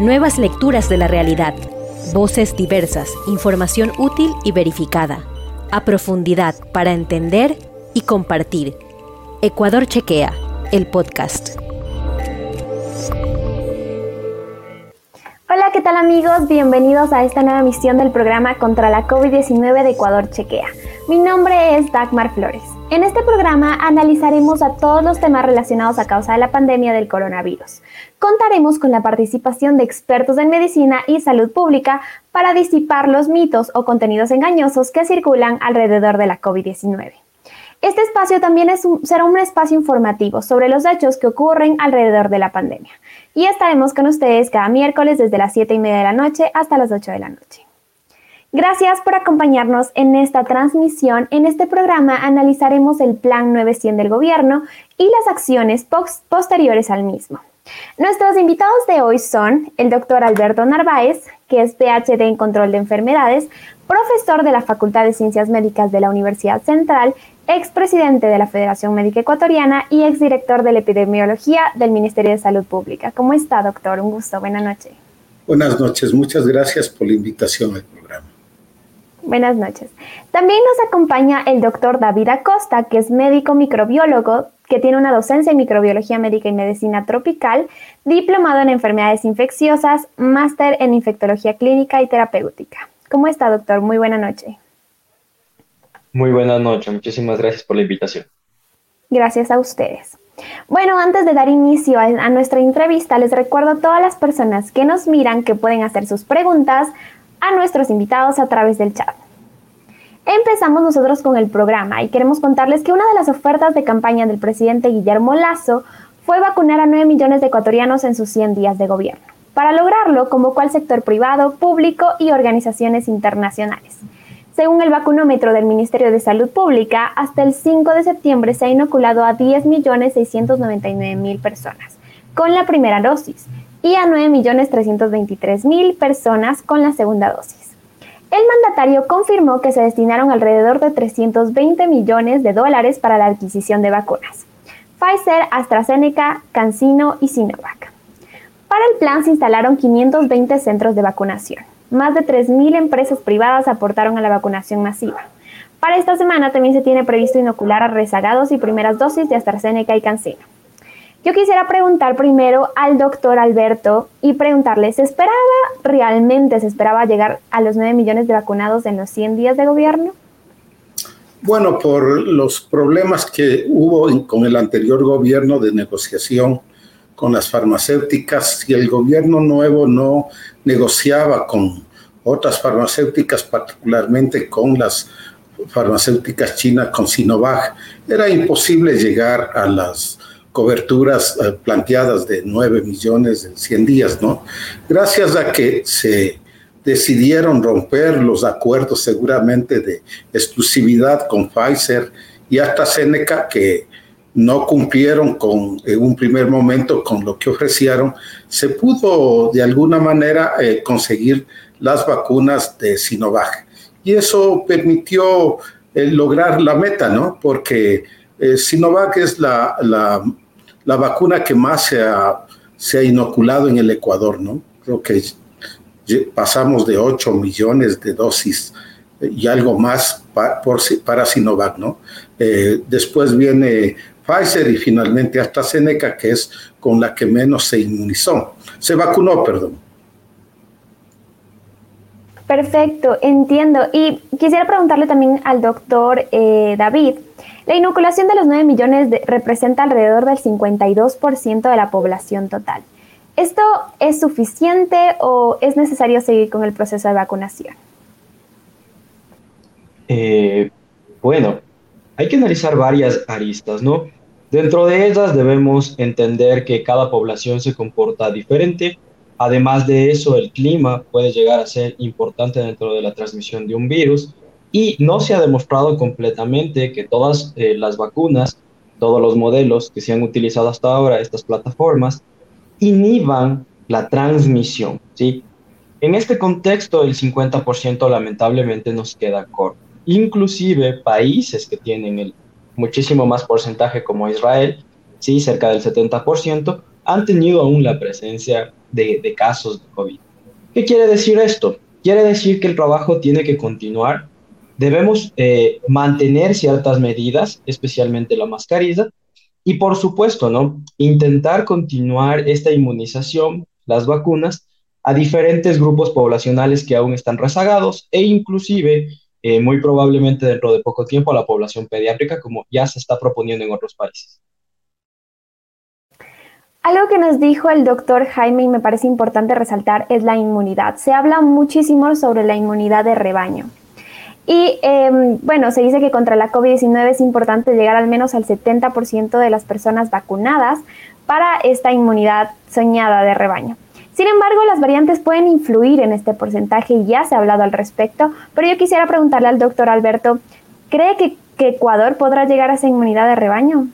Nuevas lecturas de la realidad. Voces diversas, información útil y verificada. A profundidad para entender y compartir. Ecuador Chequea, el podcast. Hola, ¿qué tal amigos? Bienvenidos a esta nueva misión del programa contra la COVID-19 de Ecuador Chequea. Mi nombre es Dagmar Flores. En este programa analizaremos a todos los temas relacionados a causa de la pandemia del coronavirus. Contaremos con la participación de expertos en medicina y salud pública para disipar los mitos o contenidos engañosos que circulan alrededor de la COVID-19. Este espacio también será un espacio informativo sobre los hechos que ocurren alrededor de la pandemia. Y estaremos con ustedes cada miércoles desde las 7 y media de la noche hasta las 8 de la noche. Gracias por acompañarnos en esta transmisión. En este programa analizaremos el Plan 900 del Gobierno y las acciones posteriores al mismo. Nuestros invitados de hoy son el doctor Alberto Narváez, que es PhD en Control de Enfermedades, profesor de la Facultad de Ciencias Médicas de la Universidad Central, expresidente de la Federación Médica Ecuatoriana y exdirector de la Epidemiología del Ministerio de Salud Pública. ¿Cómo está, doctor? Un gusto. Buenas noches. Buenas noches. Muchas gracias por la invitación al. Buenas noches. También nos acompaña el doctor David Acosta, que es médico microbiólogo, que tiene una docencia en microbiología médica y medicina tropical, diplomado en enfermedades infecciosas, máster en infectología clínica y terapéutica. ¿Cómo está, doctor? Muy buena noche. Muy buenas noches. Muchísimas gracias por la invitación. Gracias a ustedes. Bueno, antes de dar inicio a, a, nuestra entrevista, les recuerdo a todas las personas que nos miran que pueden hacer sus preguntas a nuestros invitados a través del chat. Empezamos nosotros con el programa y queremos contarles que una de las ofertas de campaña del presidente Guillermo Lazo fue vacunar a 9 millones de ecuatorianos en sus 100 días de gobierno. Para lograrlo, convocó al sector privado, público y organizaciones internacionales. Según el vacunómetro del Ministerio de Salud Pública, hasta el 5 de septiembre se ha inoculado a 10.699.000 personas con la primera dosis y a 9.323.000 personas con la segunda dosis. El mandatario confirmó que se destinaron alrededor de 320 millones de dólares para la adquisición de vacunas. Pfizer, AstraZeneca, CanSino y Sinovac. Para el plan se instalaron 520 centros de vacunación. Más de 3.000 empresas privadas aportaron a la vacunación masiva. Para esta semana también se tiene previsto inocular a rezagados y primeras dosis de AstraZeneca y CanSino. Yo quisiera preguntar primero al doctor Alberto y preguntarle, ¿se esperaba realmente, se esperaba llegar a los 9 millones de vacunados en los 100 días de gobierno? Bueno, por los problemas que hubo con el anterior gobierno de negociación con las farmacéuticas, si el gobierno nuevo no negociaba con otras farmacéuticas, particularmente con las farmacéuticas chinas, con Sinovac, era imposible llegar a las coberturas eh, planteadas de 9 millones en 100 días, ¿no? Gracias a que se decidieron romper los acuerdos seguramente de exclusividad con Pfizer y hasta Seneca que no cumplieron con en un primer momento con lo que ofrecieron, se pudo de alguna manera eh, conseguir las vacunas de Sinovac. Y eso permitió eh, lograr la meta, ¿no? Porque Sinovac es la, la, la vacuna que más se ha, se ha, inoculado en el Ecuador, ¿no? Creo que pasamos de 8 millones de dosis y algo más para Sinovac, ¿no? Eh, después viene Pfizer y finalmente AstraZeneca, que es con la que menos se inmunizó. Se vacunó, perdón. Perfecto, entiendo. Y quisiera preguntarle también al doctor eh, David, la inoculación de los 9 millones representa alrededor del 52% de la población total. ¿Esto es suficiente o es necesario seguir con el proceso de vacunación? Eh, bueno, hay que analizar varias aristas, ¿no? Dentro de ellas debemos entender que cada población se comporta diferente. Además de eso, el clima puede llegar a ser importante dentro de la transmisión de un virus y no se ha demostrado completamente que todas eh, las vacunas, todos los modelos que se han utilizado hasta ahora, estas plataformas, inhiban la transmisión, ¿sí? En este contexto, el 50% lamentablemente nos queda corto. Inclusive países que tienen el muchísimo más porcentaje como Israel, sí, cerca del 70%, han tenido aún la presencia de, casos de COVID. ¿Qué quiere decir esto? Quiere decir que el trabajo tiene que continuar. Debemos eh, mantener ciertas medidas, especialmente la mascarilla, y por supuesto, ¿no? Intentar continuar esta inmunización, las vacunas, a diferentes grupos poblacionales que aún están rezagados e inclusive eh, muy probablemente dentro de poco tiempo a la población pediátrica como ya se está proponiendo en otros países. Algo que nos dijo el doctor Jaime y me parece importante resaltar es la inmunidad. Se habla muchísimo sobre la inmunidad de rebaño. Y em, bueno, se dice que contra la COVID-19 es importante llegar al menos al 70% de las personas vacunadas para esta inmunidad soñada de rebaño. Sin embargo, las variantes pueden influir en este porcentaje y ya se ha hablado al respecto, pero yo quisiera preguntarle al doctor Alberto, ¿cree que, Ecuador podrá llegar a esa inmunidad de rebaño?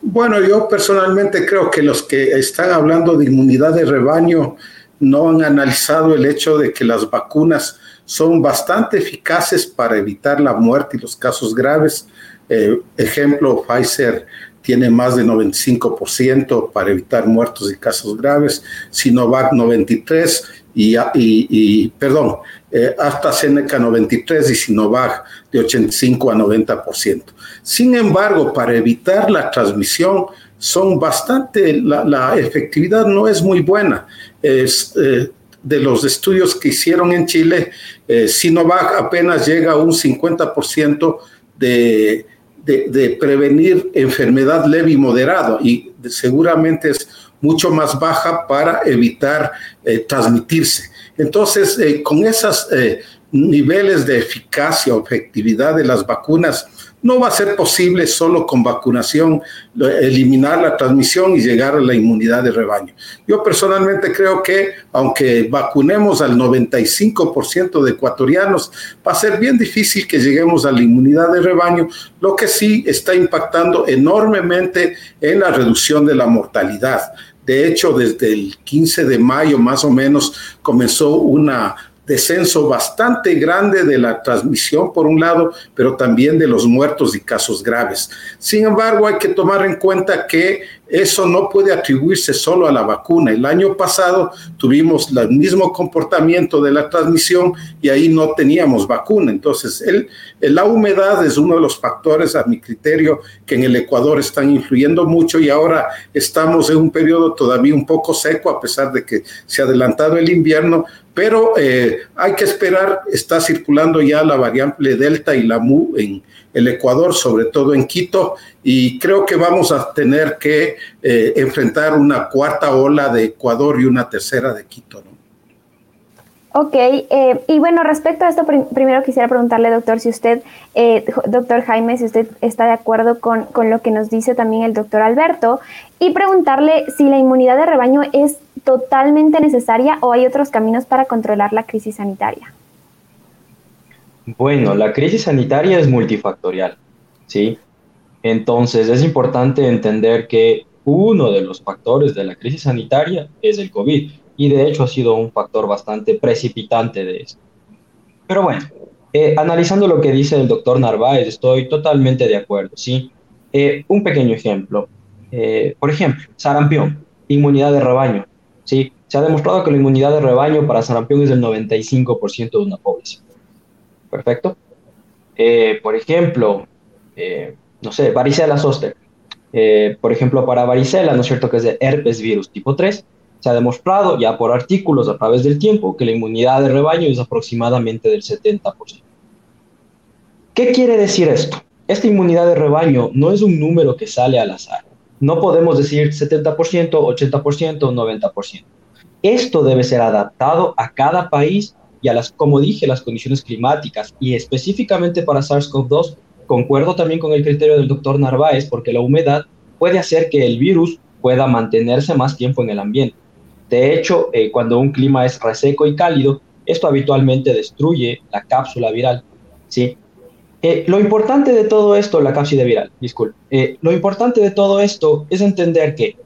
Bueno, yo personalmente creo que los que están hablando de inmunidad de rebaño no han analizado el hecho de que las vacunas son bastante eficaces para evitar la muerte y los casos graves. Eh, ejemplo, Pfizer tiene más de 95% para evitar muertos y casos graves, Sinovac 93 y, perdón, eh, AstraZeneca 93 y Sinovac de 85 a 90%. Sin embargo, para evitar la transmisión, son bastante, la, efectividad no es muy buena. Eh, de los estudios que hicieron en Chile, eh, Sinovac apenas llega a un 50% de de, prevenir enfermedad leve y moderada y seguramente es mucho más baja para evitar eh, transmitirse. Entonces, eh, con esos eh, niveles de eficacia o efectividad de las vacunas, no va a ser posible solo con vacunación eliminar la transmisión y llegar a la inmunidad de rebaño. Yo personalmente creo que aunque vacunemos al 95% de ecuatorianos, va a ser bien difícil que lleguemos a la inmunidad de rebaño, lo que sí está impactando enormemente en la reducción de la mortalidad. De hecho, desde el 15 de mayo más o menos comenzó una descenso bastante grande de la transmisión, por un lado, pero también de los muertos y casos graves. Sin embargo, hay que tomar en cuenta que eso no puede atribuirse solo a la vacuna. El año pasado tuvimos el mismo comportamiento de la transmisión y ahí no teníamos vacuna. Entonces, el, la humedad es uno de los factores, a mi criterio, que en el Ecuador están influyendo mucho y ahora estamos en un periodo todavía un poco seco, a pesar de que se ha adelantado el invierno, pero eh, hay que esperar, está circulando ya la variable Delta y la MU en el Ecuador, sobre todo en Quito, y creo que vamos a tener que eh, enfrentar una cuarta ola de Ecuador y una tercera de Quito. ¿no? Ok, eh, y bueno, respecto a esto, primero quisiera preguntarle, doctor, si usted, eh, doctor Jaime, si usted está de acuerdo con, con, lo que nos dice también el doctor Alberto, y preguntarle si la inmunidad de rebaño es totalmente necesaria o hay otros caminos para controlar la crisis sanitaria. Bueno, la crisis sanitaria es multifactorial, ¿sí? Entonces es importante entender que uno de los factores de la crisis sanitaria es el COVID y de hecho ha sido un factor bastante precipitante de esto. Pero bueno, eh, analizando lo que dice el doctor Narváez, estoy totalmente de acuerdo, ¿sí? Eh, un pequeño ejemplo. Eh, por ejemplo, sarampión, inmunidad de rebaño, ¿sí? Se ha demostrado que la inmunidad de rebaño para sarampión es del 95% de una población. Perfecto. Eh, por ejemplo, eh, no sé, varicela zoster. Eh, por ejemplo, para varicela, ¿no es cierto? Que es de herpes virus tipo 3, se ha demostrado ya por artículos a través del tiempo que la inmunidad de rebaño es aproximadamente del 70%. ¿Qué quiere decir esto? Esta inmunidad de rebaño no es un número que sale al azar. No podemos decir 70%, 80%, 90%. Esto debe ser adaptado a cada país y a las, como dije, las condiciones climáticas y específicamente para SARS-CoV-2, concuerdo también con el criterio del doctor Narváez porque la humedad puede hacer que el virus pueda mantenerse más tiempo en el ambiente. De hecho, eh, cuando un clima es reseco y cálido, esto habitualmente destruye la cápsula viral. ¿sí? Eh, lo importante de todo esto, la cápsula viral, disculpe, eh, lo importante de todo esto es entender que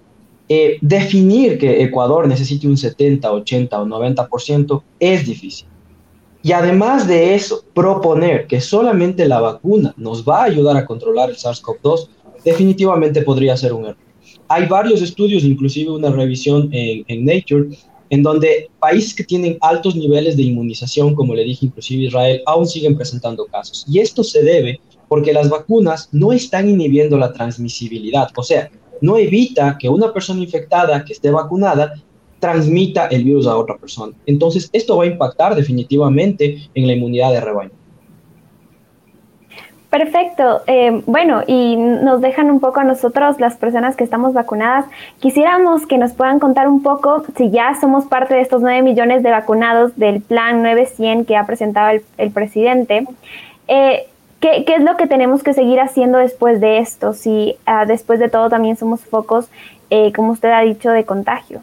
eh, definir que Ecuador necesite un 70, 80 o 90% es difícil. Y además de eso, proponer que solamente la vacuna nos va a ayudar a controlar el SARS-CoV-2 definitivamente podría ser un error. hay varios estudios, inclusive una revisión en, en Nature, en donde países que tienen altos niveles de inmunización, como le dije inclusive Israel, aún siguen presentando casos. Y esto se debe porque las vacunas no están inhibiendo la transmisibilidad, o sea, no evita que una persona infectada que esté vacunada transmita el virus a otra persona. Entonces, esto va a impactar definitivamente en la inmunidad de rebaño. Perfecto. Eh, bueno, y nos dejan un poco a nosotros, las personas que estamos vacunadas. Quisiéramos que nos puedan contar un poco si ya somos parte de estos 9 millones de vacunados del plan 900 que ha presentado el, presidente. Eh, ¿qué, es lo que tenemos que seguir haciendo después de esto? Si ah, después de todo también somos focos, eh, como usted ha dicho, de contagio.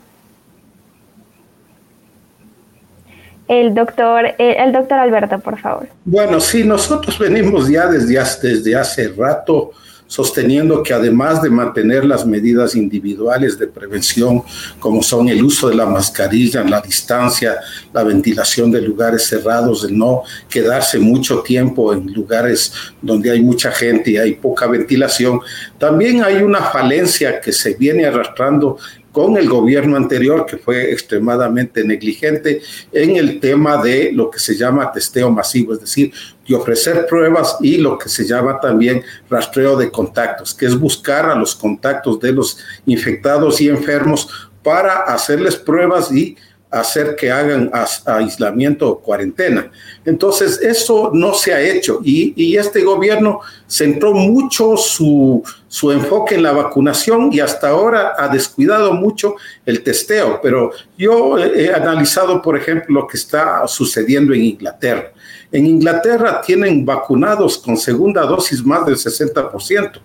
el doctor, el, doctor Alberto, por favor. Bueno, sí, nosotros venimos ya desde, desde hace rato sosteniendo que además de mantener las medidas individuales de prevención, como son el uso de la mascarilla, la distancia, la ventilación de lugares cerrados, de no quedarse mucho tiempo en lugares donde hay mucha gente y hay poca ventilación, también hay una falencia que se viene arrastrando con el gobierno anterior, que fue extremadamente negligente en el tema de lo que se llama testeo masivo, es decir, de ofrecer pruebas y lo que se llama también rastreo de contactos, que es buscar a los contactos de los infectados y enfermos para hacerles pruebas y hacer que hagan aislamiento o cuarentena. Entonces, eso no se ha hecho y, este gobierno centró mucho su, su, enfoque en la vacunación y hasta ahora ha descuidado mucho el testeo. Pero yo he analizado, por ejemplo, lo que está sucediendo en Inglaterra. En Inglaterra tienen vacunados con segunda dosis más del 60%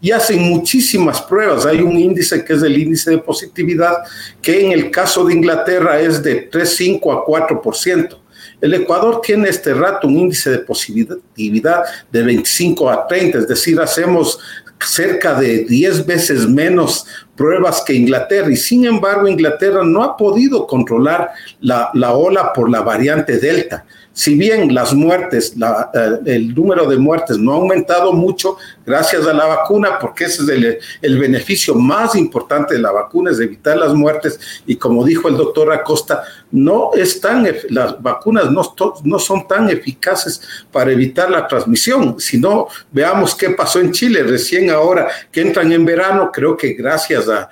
y hacen muchísimas pruebas. Hay un índice que es el índice de positividad, que en el caso de Inglaterra es de 3,5 a 4%. El Ecuador tiene este rato un índice de positividad de 25 a 30, es decir, hacemos cerca de 10 veces menos pruebas que Inglaterra y sin embargo Inglaterra no ha podido controlar la, la ola por la variante Delta si bien las muertes, eh, el número de muertes no ha aumentado mucho gracias a la vacuna, porque ese es el, beneficio más importante de la vacuna, es evitar las muertes. Y como dijo el doctor Acosta, no están, las vacunas no, son tan eficaces para evitar la transmisión. Si no, veamos qué pasó en Chile recién ahora que entran en verano, creo que gracias a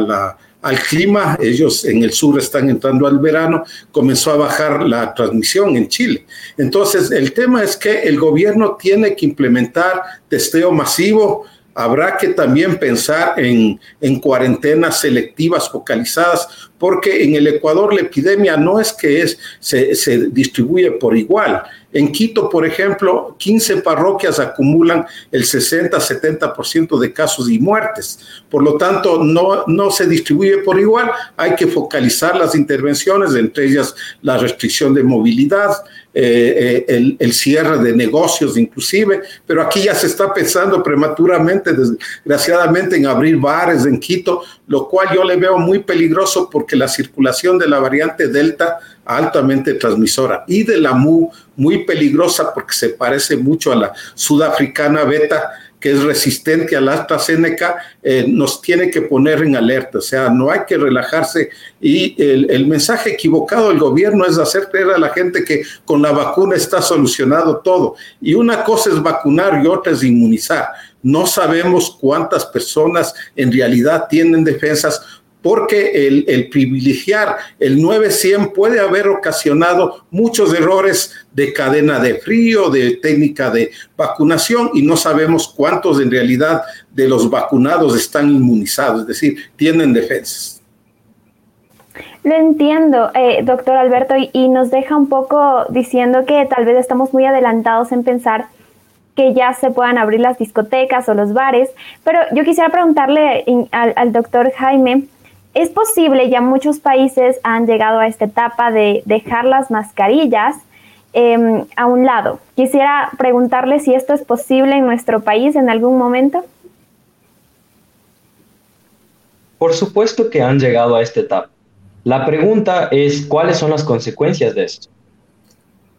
la al clima, ellos en el sur están entrando al verano, comenzó a bajar la transmisión en Chile. Entonces, el tema es que el gobierno tiene que implementar testeo masivo, habrá que también pensar en, en, cuarentenas selectivas focalizadas, porque en el Ecuador la epidemia no es que es, se, se distribuye por igual. En Quito, por ejemplo, 15 parroquias acumulan el 60-70% de casos y muertes. Por lo tanto, no, no se distribuye por igual. Hay que focalizar las intervenciones, entre ellas la restricción de movilidad, eh, eh, el, cierre de negocios inclusive, pero aquí ya se está pensando prematuramente, desgraciadamente, en abrir bares en Quito, lo cual yo le veo muy peligroso porque la circulación de la variante Delta altamente transmisora y de la MU muy peligrosa porque se parece mucho a la sudafricana beta que es resistente al AstraZeneca, eh, nos tiene que poner en alerta. O sea, no hay que relajarse. Y el, el, mensaje equivocado del gobierno es hacer creer a la gente que con la vacuna está solucionado todo. Y una cosa es vacunar y otra es inmunizar. No sabemos cuántas personas en realidad tienen defensas porque el, privilegiar el 900 puede haber ocasionado muchos errores de cadena de frío, de técnica de vacunación y no sabemos cuántos en realidad de los vacunados están inmunizados, es decir, tienen defensas. Lo entiendo, eh, doctor Alberto, y, nos deja un poco diciendo que tal vez estamos muy adelantados en pensar que ya se puedan abrir las discotecas o los bares, pero yo quisiera preguntarle al, al doctor Jaime, es posible, ya muchos países han llegado a esta etapa de dejar las mascarillas em, a un lado. Quisiera preguntarle si esto es posible en nuestro país en algún momento. Por supuesto que han llegado a esta etapa. La pregunta es cuáles son las consecuencias de esto.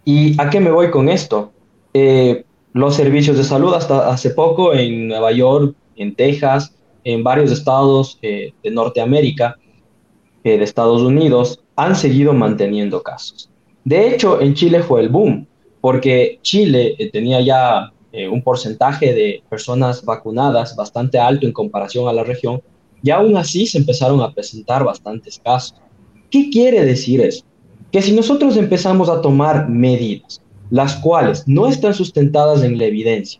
¿Y a qué me voy con esto? Eh, los servicios de salud hasta hace poco en Nueva York, en Texas, en varios estados de Norteamérica, de Estados Unidos, han seguido manteniendo casos. De hecho, en Chile fue el boom, porque Chile tenía ya un porcentaje de personas vacunadas bastante alto en comparación a la región, y aún así se empezaron a presentar bastantes casos. ¿Qué quiere decir eso? Que si nosotros empezamos a tomar medidas, las cuales no están sustentadas en la evidencia,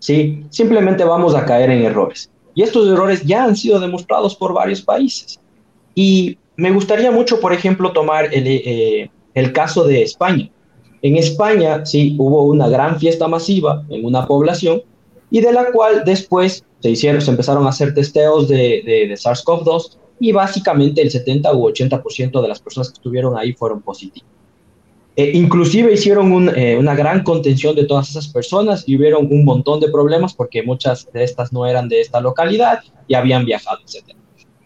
¿sí? simplemente vamos a caer en errores. Y estos errores ya han sido demostrados por varios países. Y me gustaría mucho, por ejemplo, tomar el, eh, el caso de España. En España, sí, hubo una gran fiesta masiva en una población y de la cual después se hicieron, se empezaron a hacer testeos de, de, SARS-CoV-2 y básicamente el 70 u 80% de las personas que estuvieron ahí fueron positivas. E inclusive hicieron eh, una gran contención de todas esas personas y hubieron un montón de problemas porque muchas de estas no eran de esta localidad y habían viajado, etc.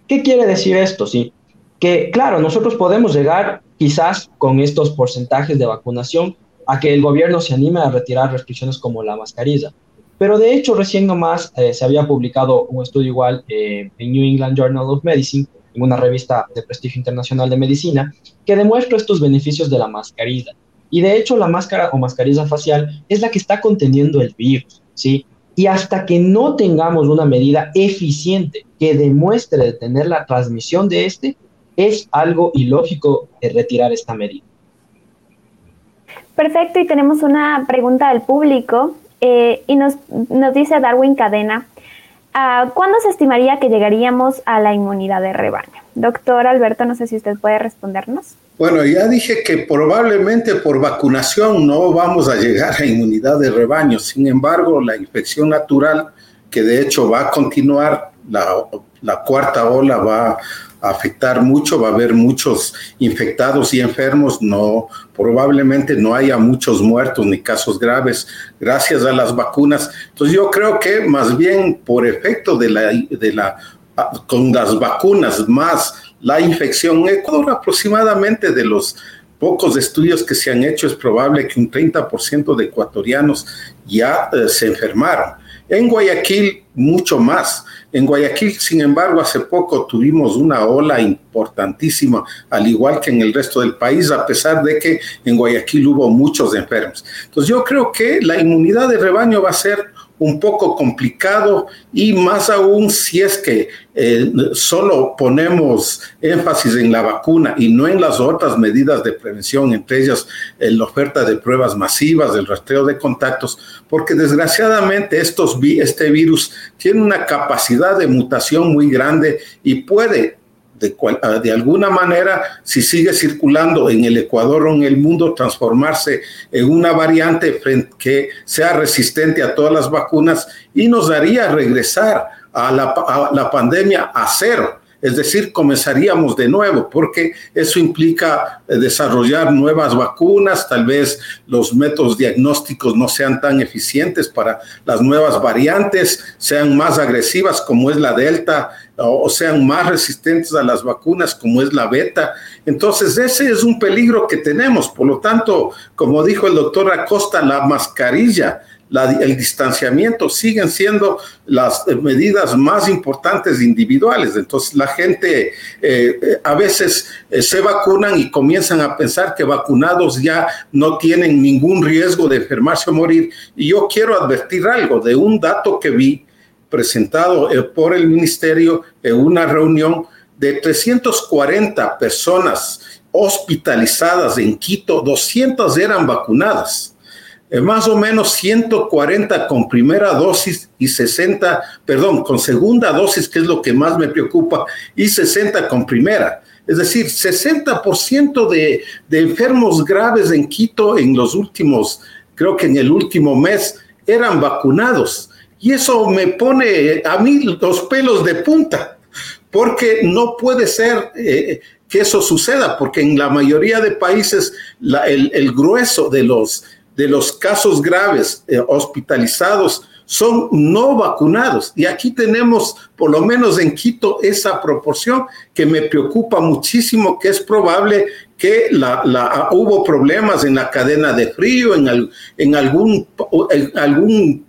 ¿Qué quiere decir esto? Sí, que claro, nosotros podemos llegar quizás con estos porcentajes de vacunación a que el gobierno se anime a retirar restricciones como la mascarilla, pero de hecho, recién nomás eh, se había publicado un estudio igual eh, en New England Journal of Medicine, en una revista de prestigio internacional de medicina, que demuestra estos beneficios de la mascarilla. Y de hecho, la máscara o mascarilla facial es la que está conteniendo el virus, ¿sí? Y hasta que no tengamos una medida eficiente que demuestre detener la transmisión de este, es algo ilógico retirar esta medida. Perfecto, y tenemos una pregunta del público eh, y nos, nos, dice Darwin Cadena, ¿cuándo se estimaría que llegaríamos a la inmunidad de rebaño? Doctor Alberto, no sé si usted puede respondernos. Bueno, ya dije que probablemente por vacunación no vamos a llegar a inmunidad de rebaño. Sin embargo, la infección natural, que de hecho va a continuar, la, la cuarta ola va afectar mucho, va a haber muchos infectados y enfermos, no, probablemente no haya muchos muertos ni casos graves gracias a las vacunas. Entonces yo creo que más bien por efecto de la, de la con las vacunas más la infección, Ecuador aproximadamente de los pocos estudios que se han hecho es probable que un 30% de ecuatorianos ya eh, se enfermaron. En Guayaquil, mucho más. En Guayaquil, sin embargo, hace poco tuvimos una ola importantísima, al igual que en el resto del país, a pesar de que en Guayaquil hubo muchos enfermos. Entonces yo creo que la inmunidad de rebaño va a ser un poco complicado y más aún si es que eh, solo ponemos énfasis en la vacuna y no en las otras medidas de prevención, entre ellas eh, la oferta de pruebas masivas, el rastreo de contactos, porque desgraciadamente estos, este virus tiene una capacidad de mutación muy grande y puede Ah, de, alguna manera, si sigue circulando en el Ecuador o en el mundo, transformarse en una variante que sea resistente a todas las vacunas y nos daría regresar a la, a la pandemia a cero. Es decir, comenzaríamos de nuevo, porque eso implica eh, desarrollar nuevas vacunas, tal vez los métodos diagnósticos no sean tan eficientes para las nuevas variantes, sean más agresivas como es la Delta o sean más resistentes a las vacunas como es la beta. Entonces, ese es un peligro que tenemos. Por lo tanto, como dijo el doctor Acosta, la mascarilla el distanciamiento siguen siendo las medidas más importantes individuales. Entonces la gente eh, eh, a veces eh, se vacunan y comienzan a pensar que vacunados ya no tienen ningún riesgo de enfermarse o morir. Y yo quiero advertir algo de un dato que vi presentado por el ministerio en una reunión de 340 personas hospitalizadas en Quito, 200 eran vacunadas. Eh, más o menos 140 con primera dosis y 60, perdón, con segunda dosis, que es lo que más me preocupa, y 60 con primera. Es decir, 60% de, de enfermos graves en Quito en los últimos, creo que en el último mes, eran vacunados. Y eso me pone a mí los pelos de punta, porque no puede ser eh, que eso suceda, porque en la mayoría de países el, el grueso de los de los casos graves eh, hospitalizados son no vacunados. Y aquí tenemos, por lo menos en Quito, esa proporción que me preocupa muchísimo, que es probable que la, hubo problemas en la cadena de frío, en, en, algún, en algún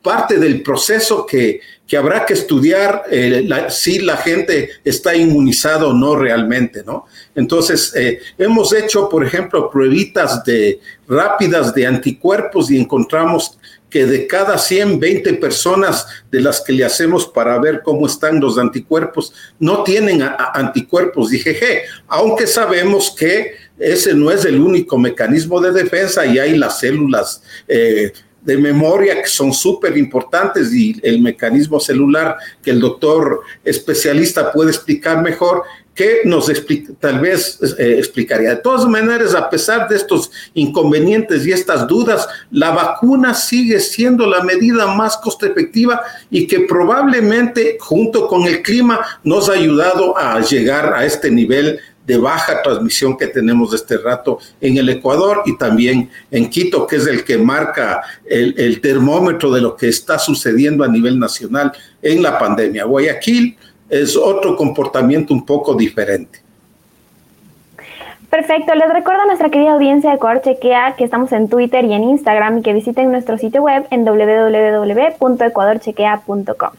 parte del proceso que, que habrá que estudiar eh, si la gente está inmunizada o no realmente, ¿no? Entonces, eh, hemos hecho, por ejemplo, pruebitas de, rápidas de anticuerpos y encontramos que de cada 100, 20 personas de las que le hacemos para ver cómo están los anticuerpos, no tienen anticuerpos IgG, aunque sabemos que ese no es el único mecanismo de defensa y hay las células eh, de memoria que son súper importantes y el mecanismo celular que el doctor especialista puede explicar mejor, que nos explica, tal vez eh, explicaría. De todas maneras, a pesar de estos inconvenientes y estas dudas, la vacuna sigue siendo la medida más coste efectiva y que probablemente junto con el clima nos ha ayudado a llegar a este nivel de baja transmisión que tenemos de este rato en el Ecuador y también en Quito, que es el que marca el, el termómetro de lo que está sucediendo a nivel nacional en la pandemia. Guayaquil es otro comportamiento un poco diferente. Perfecto, les recuerdo a nuestra querida audiencia de Ecuador Chequea que estamos en Twitter y en Instagram y que visiten nuestro sitio web en www.ecuadorchequea.com.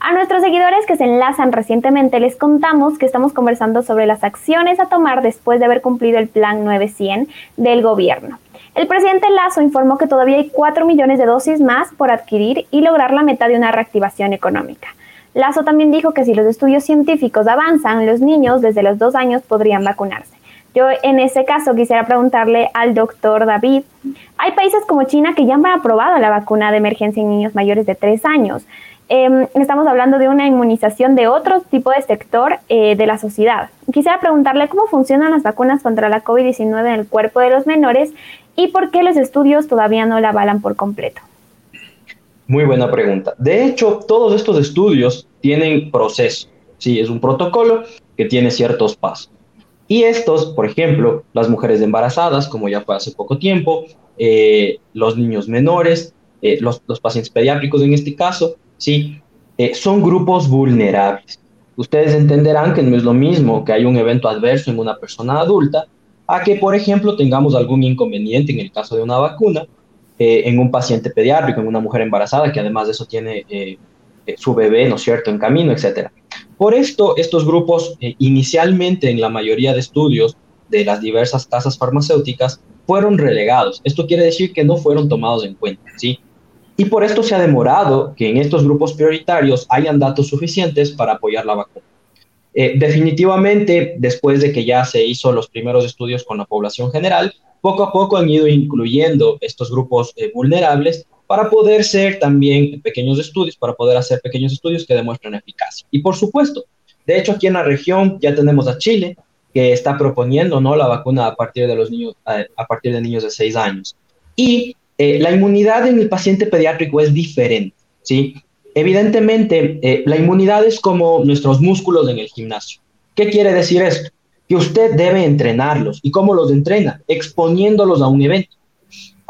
A nuestros seguidores que se enlazan recientemente les contamos que estamos conversando sobre las acciones a tomar después de haber cumplido el plan 900 del gobierno. El presidente Lazo informó que todavía hay 4 millones de dosis más por adquirir y lograr la meta de una reactivación económica. Lazo también dijo que si los estudios científicos avanzan, los niños desde los dos años podrían vacunarse. Yo en ese caso quisiera preguntarle al doctor David, hay países como China que ya han aprobado la vacuna de emergencia en niños mayores de tres años. Em, estamos hablando de una inmunización de otro tipo de sector eh, de la sociedad. Quisiera preguntarle cómo funcionan las vacunas contra la COVID-19 en el cuerpo de los menores y por qué los estudios todavía no la avalan por completo. Muy buena pregunta. De hecho, todos estos estudios tienen proceso. Sí, es un protocolo que tiene ciertos pasos. Y estos, por ejemplo, las mujeres embarazadas, como ya fue hace poco tiempo, eh, los niños menores, eh, los, pacientes pediátricos en este caso, sí, eh, son grupos vulnerables. Ustedes entenderán que no es lo mismo que hay un evento adverso en una persona adulta a que, por ejemplo, tengamos algún inconveniente en el caso de una vacuna en un paciente pediátrico, en una mujer embarazada, que además de eso tiene su bebé, ¿no es cierto?, en camino, etcétera. Por esto, estos grupos, inicialmente en la mayoría de estudios de las diversas tasas farmacéuticas, fueron relegados. Esto quiere decir que no fueron tomados en cuenta, ¿sí? Y por esto se ha demorado que en estos grupos prioritarios hayan datos suficientes para apoyar la vacuna. definitivamente, después de que ya se hizo los primeros estudios con la población general, poco a poco han ido incluyendo estos grupos eh, vulnerables para poder ser también pequeños estudios, para poder hacer pequeños estudios que demuestren eficacia. Y por supuesto, de hecho aquí en la región ya tenemos a Chile, que está proponiendo ¿no? la vacuna a partir de los niños, a, partir de niños de 6 años. Y eh, la inmunidad en el paciente pediátrico es diferente, ¿sí? Evidentemente, eh, la inmunidad es como nuestros músculos en el gimnasio. ¿Qué quiere decir esto? que usted debe entrenarlos. ¿Y cómo los entrena? Exponiéndolos a un evento.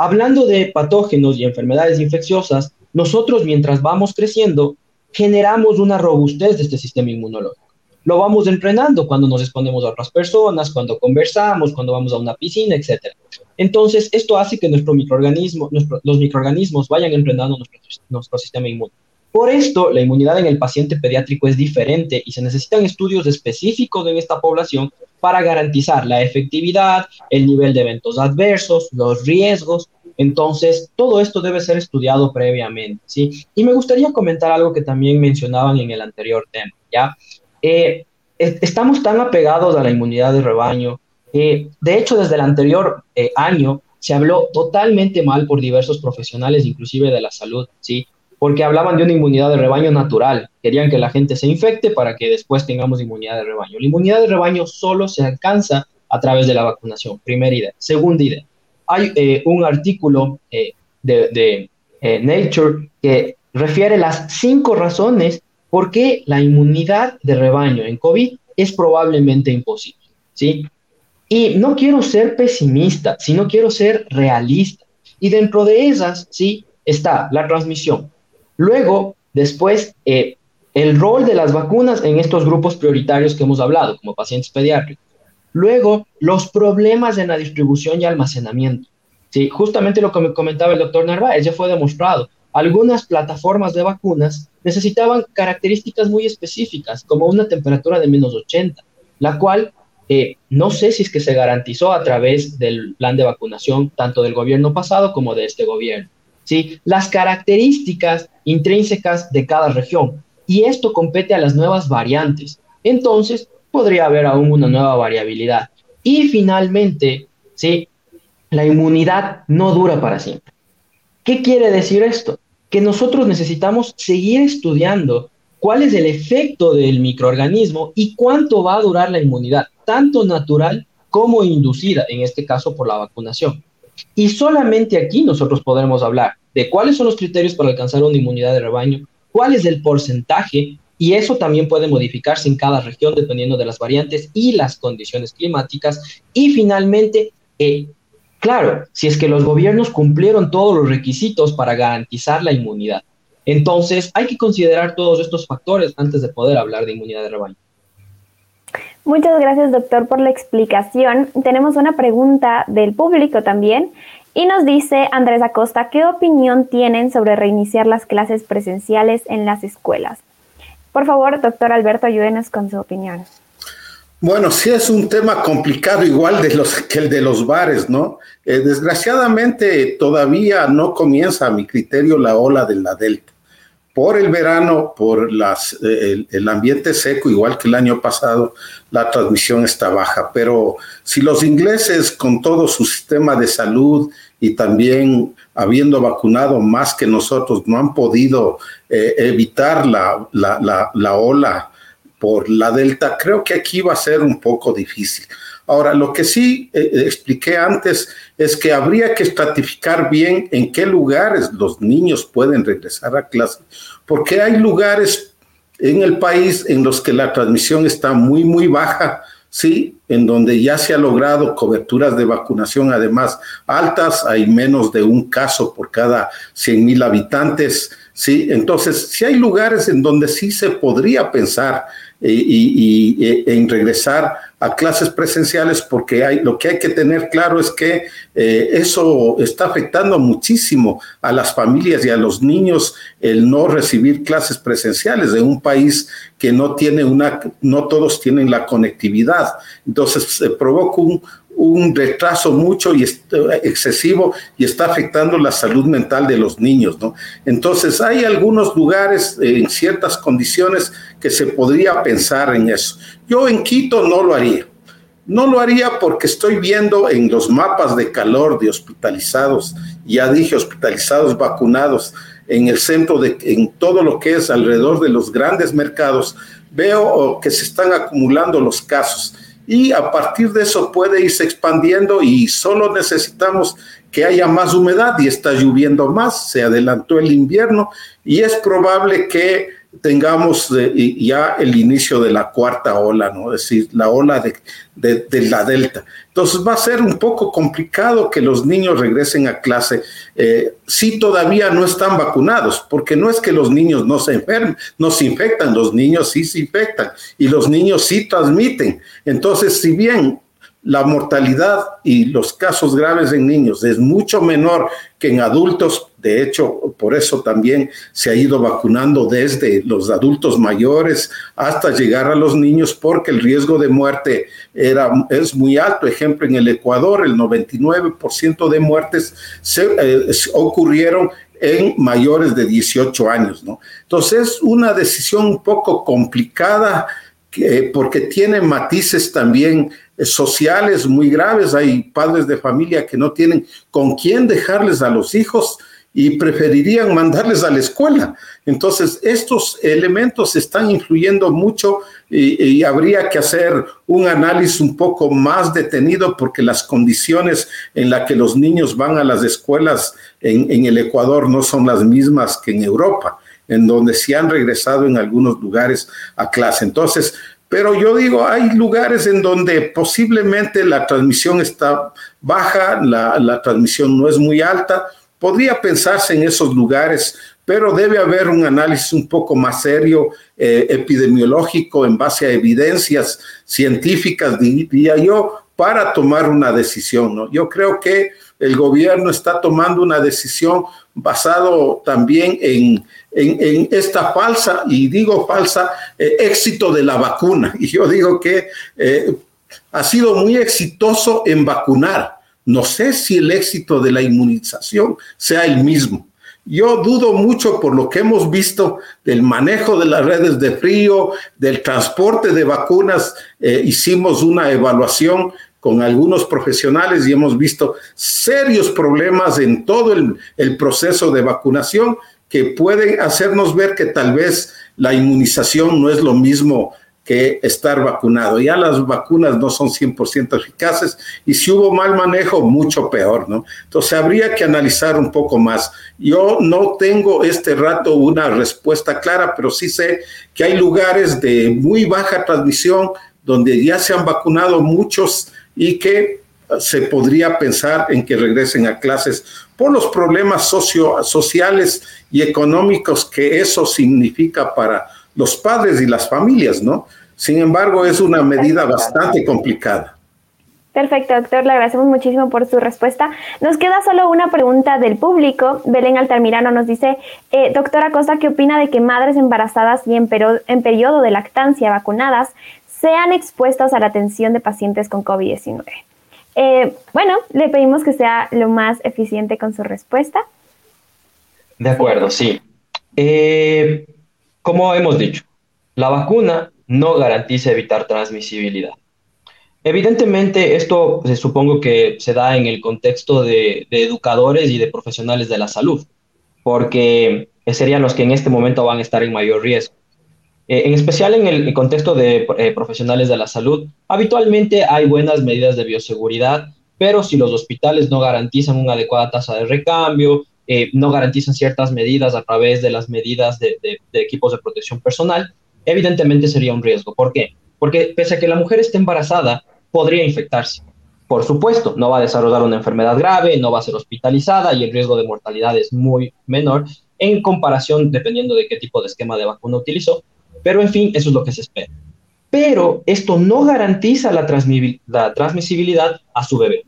Hablando de patógenos y enfermedades infecciosas, nosotros mientras vamos creciendo, generamos una robustez de este sistema inmunológico. Lo vamos entrenando cuando nos exponemos a otras personas, cuando conversamos, cuando vamos a una piscina, etc. Entonces, esto hace que nuestro microorganismo, los microorganismos vayan entrenando nuestro, nuestro sistema inmune. Por esto, la inmunidad en el paciente pediátrico es diferente y se necesitan estudios específicos en esta población para garantizar la efectividad, el nivel de eventos adversos, los riesgos. Entonces, todo esto debe ser estudiado previamente, ¿sí? Y me gustaría comentar algo que también mencionaban en el anterior tema, ¿ya? Eh, estamos tan apegados a la inmunidad de rebaño. Eh, de hecho, desde el anterior eh, año se habló totalmente mal por diversos profesionales, inclusive de la salud, ¿sí? porque hablaban de una inmunidad de rebaño natural. Querían que la gente se infecte para que después tengamos inmunidad de rebaño. La inmunidad de rebaño solo se alcanza a través de la vacunación. Primera idea. Segunda idea. Hay eh, un artículo eh, de, eh, Nature que refiere las cinco razones por qué la inmunidad de rebaño en COVID es probablemente imposible. ¿sí? Y no quiero ser pesimista, sino quiero ser realista. Y dentro de esas, sí, está la transmisión, Luego, después, eh, el rol de las vacunas en estos grupos prioritarios que hemos hablado, como pacientes pediátricos. Luego, los problemas en la distribución y almacenamiento. Sí, justamente lo que me comentaba el doctor Narváez, ya fue demostrado algunas plataformas de vacunas necesitaban características muy específicas, como una temperatura de menos 80, la cual eh, no sé si es que se garantizó a través del plan de vacunación tanto del gobierno pasado como de este gobierno. ¿sí? Las características intrínsecas de cada región. Y esto compete a las nuevas variantes. Entonces, podría haber aún una nueva variabilidad. Y finalmente, ¿sí? la inmunidad no dura para siempre. ¿Qué quiere decir esto? Que nosotros necesitamos seguir estudiando cuál es el efecto del microorganismo y cuánto va a durar la inmunidad, tanto natural como inducida, en este caso por la vacunación. Y solamente aquí nosotros podremos hablar de cuáles son los criterios para alcanzar una inmunidad de rebaño, cuál es el porcentaje, y eso también puede modificarse en cada región dependiendo de las variantes y las condiciones climáticas. Y finalmente, eh, claro, si es que los gobiernos cumplieron todos los requisitos para garantizar la inmunidad. Entonces, hay que considerar todos estos factores antes de poder hablar de inmunidad de rebaño. Muchas gracias, doctor, por la explicación. Tenemos una pregunta del público también y nos dice Andrés Acosta, ¿qué opinión tienen sobre reiniciar las clases presenciales en las escuelas? Por favor, doctor Alberto, ayúdenos con su opinión. Bueno, sí es un tema complicado igual de los, que el de los bares, ¿no? Eh, desgraciadamente todavía no comienza a mi criterio la ola de la Delta por el verano, por las, eh, el, ambiente seco, igual que el año pasado, la transmisión está baja. Pero si los ingleses, con todo su sistema de salud y también habiendo vacunado más que nosotros, no han podido eh, evitar la, la, la ola por la delta, creo que aquí va a ser un poco difícil. Ahora, lo que sí eh, eh, expliqué antes es que habría que estratificar bien en qué lugares los niños pueden regresar a clase, porque hay lugares en el país en los que la transmisión está muy, muy baja, ¿sí? En donde ya se ha logrado coberturas de vacunación además altas, hay menos de un caso por cada 100 mil habitantes, ¿sí? Entonces, si hay lugares en donde sí se podría pensar y, y, en regresar a clases presenciales porque hay, lo que hay que tener claro es que eh, eso está afectando muchísimo a las familias y a los niños el no recibir clases presenciales en un país que no tiene una, no todos tienen la conectividad. Entonces se provoca un, un retraso mucho y excesivo y está afectando la salud mental de los niños, ¿no? Entonces hay algunos lugares en ciertas condiciones que se podría pensar en eso. Yo en Quito no lo haría. No lo haría porque estoy viendo en los mapas de calor de hospitalizados, ya dije hospitalizados, vacunados, en el centro de, en todo lo que es alrededor de los grandes mercados, veo que se están acumulando los casos y a partir de eso puede irse expandiendo y solo necesitamos que haya más humedad y está lloviendo más, se adelantó el invierno y es probable que tengamos ya el inicio de la cuarta ola, ¿no? Es decir, la ola de, de, la delta. Entonces va a ser un poco complicado que los niños regresen a clase eh, si todavía no están vacunados, porque no es que los niños no se enfermen, no se infectan, los niños sí se infectan y los niños sí transmiten. Entonces, si bien la mortalidad y los casos graves en niños es mucho menor que en adultos. De hecho, por eso también se ha ido vacunando desde los adultos mayores hasta llegar a los niños, porque el riesgo de muerte era, es muy alto. Ejemplo, en el Ecuador, el 99% de muertes se, eh, ocurrieron en mayores de 18 años, ¿no? Entonces, es una decisión un poco complicada porque tiene matices también eh, sociales muy graves. Hay padres de familia que no tienen con quién dejarles a los hijos y preferirían mandarles a la escuela. Entonces, estos elementos están influyendo mucho y, habría que hacer un análisis un poco más detenido porque las condiciones en las que los niños van a las escuelas en, el Ecuador no son las mismas que en Europa en donde se han regresado en algunos lugares a clase. Entonces, pero yo digo, hay lugares en donde posiblemente la transmisión está baja, la, transmisión no es muy alta. Podría pensarse en esos lugares, pero debe haber un análisis un poco más serio, eh, epidemiológico, en base a evidencias científicas, diría yo, para tomar una decisión. ¿no? Yo creo que el gobierno está tomando una decisión basado también en, esta falsa, y digo falsa, eh, éxito de la vacuna. Y yo digo que eh, ha sido muy exitoso en vacunar. No sé si el éxito de la inmunización sea el mismo. Yo dudo mucho por lo que hemos visto del manejo de las redes de frío, del transporte de vacunas. Eh, hicimos una evaluación con algunos profesionales y hemos visto serios problemas en todo el, el proceso de vacunación que pueden hacernos ver que tal vez la inmunización no es lo mismo que estar vacunado. Ya las vacunas no son 100% eficaces y si hubo mal manejo, mucho peor, ¿no? Entonces habría que analizar un poco más. Yo no tengo este rato una respuesta clara, pero sí sé que hay lugares de muy baja transmisión donde ya se han vacunado muchos y que se podría pensar en que regresen a clases por los problemas socio sociales y económicos que eso significa para los padres y las familias, ¿no? Sin embargo, es una medida bastante complicada. Perfecto, doctor. Le agradecemos muchísimo por su respuesta. Nos queda solo una pregunta del público. Belén Altamirano nos dice, eh, doctora Costa, ¿qué opina de que madres embarazadas y en, en periodo de lactancia vacunadas sean expuestas a la atención de pacientes con COVID-19? Eh, bueno, le pedimos que sea lo más eficiente con su respuesta. De acuerdo, sí. Eh, como hemos dicho, la vacuna no garantiza evitar transmisibilidad. Evidentemente, esto se supongo que se da en el contexto de, educadores y de profesionales de la salud, porque serían los que en este momento van a estar en mayor riesgo. Eh, en especial en el, contexto de eh, profesionales de la salud, habitualmente hay buenas medidas de bioseguridad, pero si los hospitales no garantizan una adecuada tasa de recambio, eh, no garantizan ciertas medidas a través de las medidas de, equipos de protección personal, evidentemente sería un riesgo. ¿Por qué? Porque pese a que la mujer esté embarazada, podría infectarse. Por supuesto, no va a desarrollar una enfermedad grave, no va a ser hospitalizada y el riesgo de mortalidad es muy menor en comparación dependiendo de qué tipo de esquema de vacuna utilizó. Pero en fin, eso es lo que se espera. Pero esto no garantiza la, la transmisibilidad a su bebé.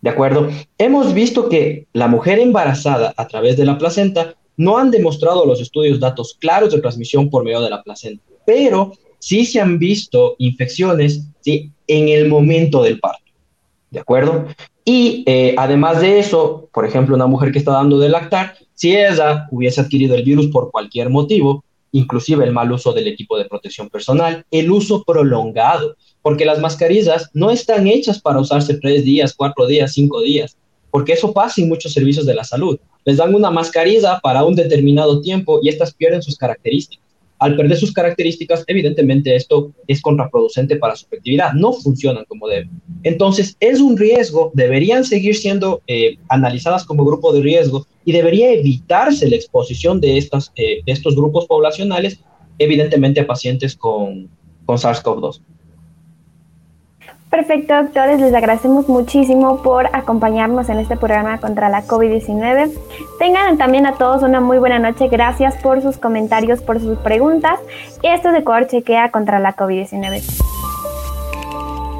¿De acuerdo? Hemos visto que la mujer embarazada a través de la placenta no han demostrado los estudios datos claros de transmisión por medio de la placenta, pero sí se han visto infecciones en el momento del parto. ¿De acuerdo? Y eh, además de eso, por ejemplo, una mujer que está dando de lactar, si ella hubiese adquirido el virus por cualquier motivo, inclusive el mal uso del equipo de protección personal, el uso prolongado, porque las mascarillas no están hechas para usarse tres días, cuatro días, cinco días, porque eso pasa en muchos servicios de la salud. Les dan una mascarilla para un determinado tiempo y estas pierden sus características. Al perder sus características, evidentemente esto es contraproducente para su efectividad, no funcionan como deben. Entonces, es un riesgo, deberían seguir siendo eh, analizadas como grupo de riesgo y debería evitarse la exposición de, estas, eh, estos grupos poblacionales, evidentemente a pacientes con, con SARS-CoV-2. Perfecto, doctores, les agradecemos muchísimo por acompañarnos en este programa contra la COVID-19. Tengan también a todos una muy buena noche. Gracias por sus comentarios, por sus preguntas. Esto es Ecuador Chequea contra la COVID-19.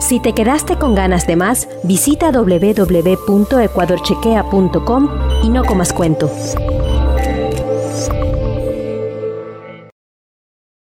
Si te quedaste con ganas de más, visita www.ecuadorchequea.com y no comas cuento.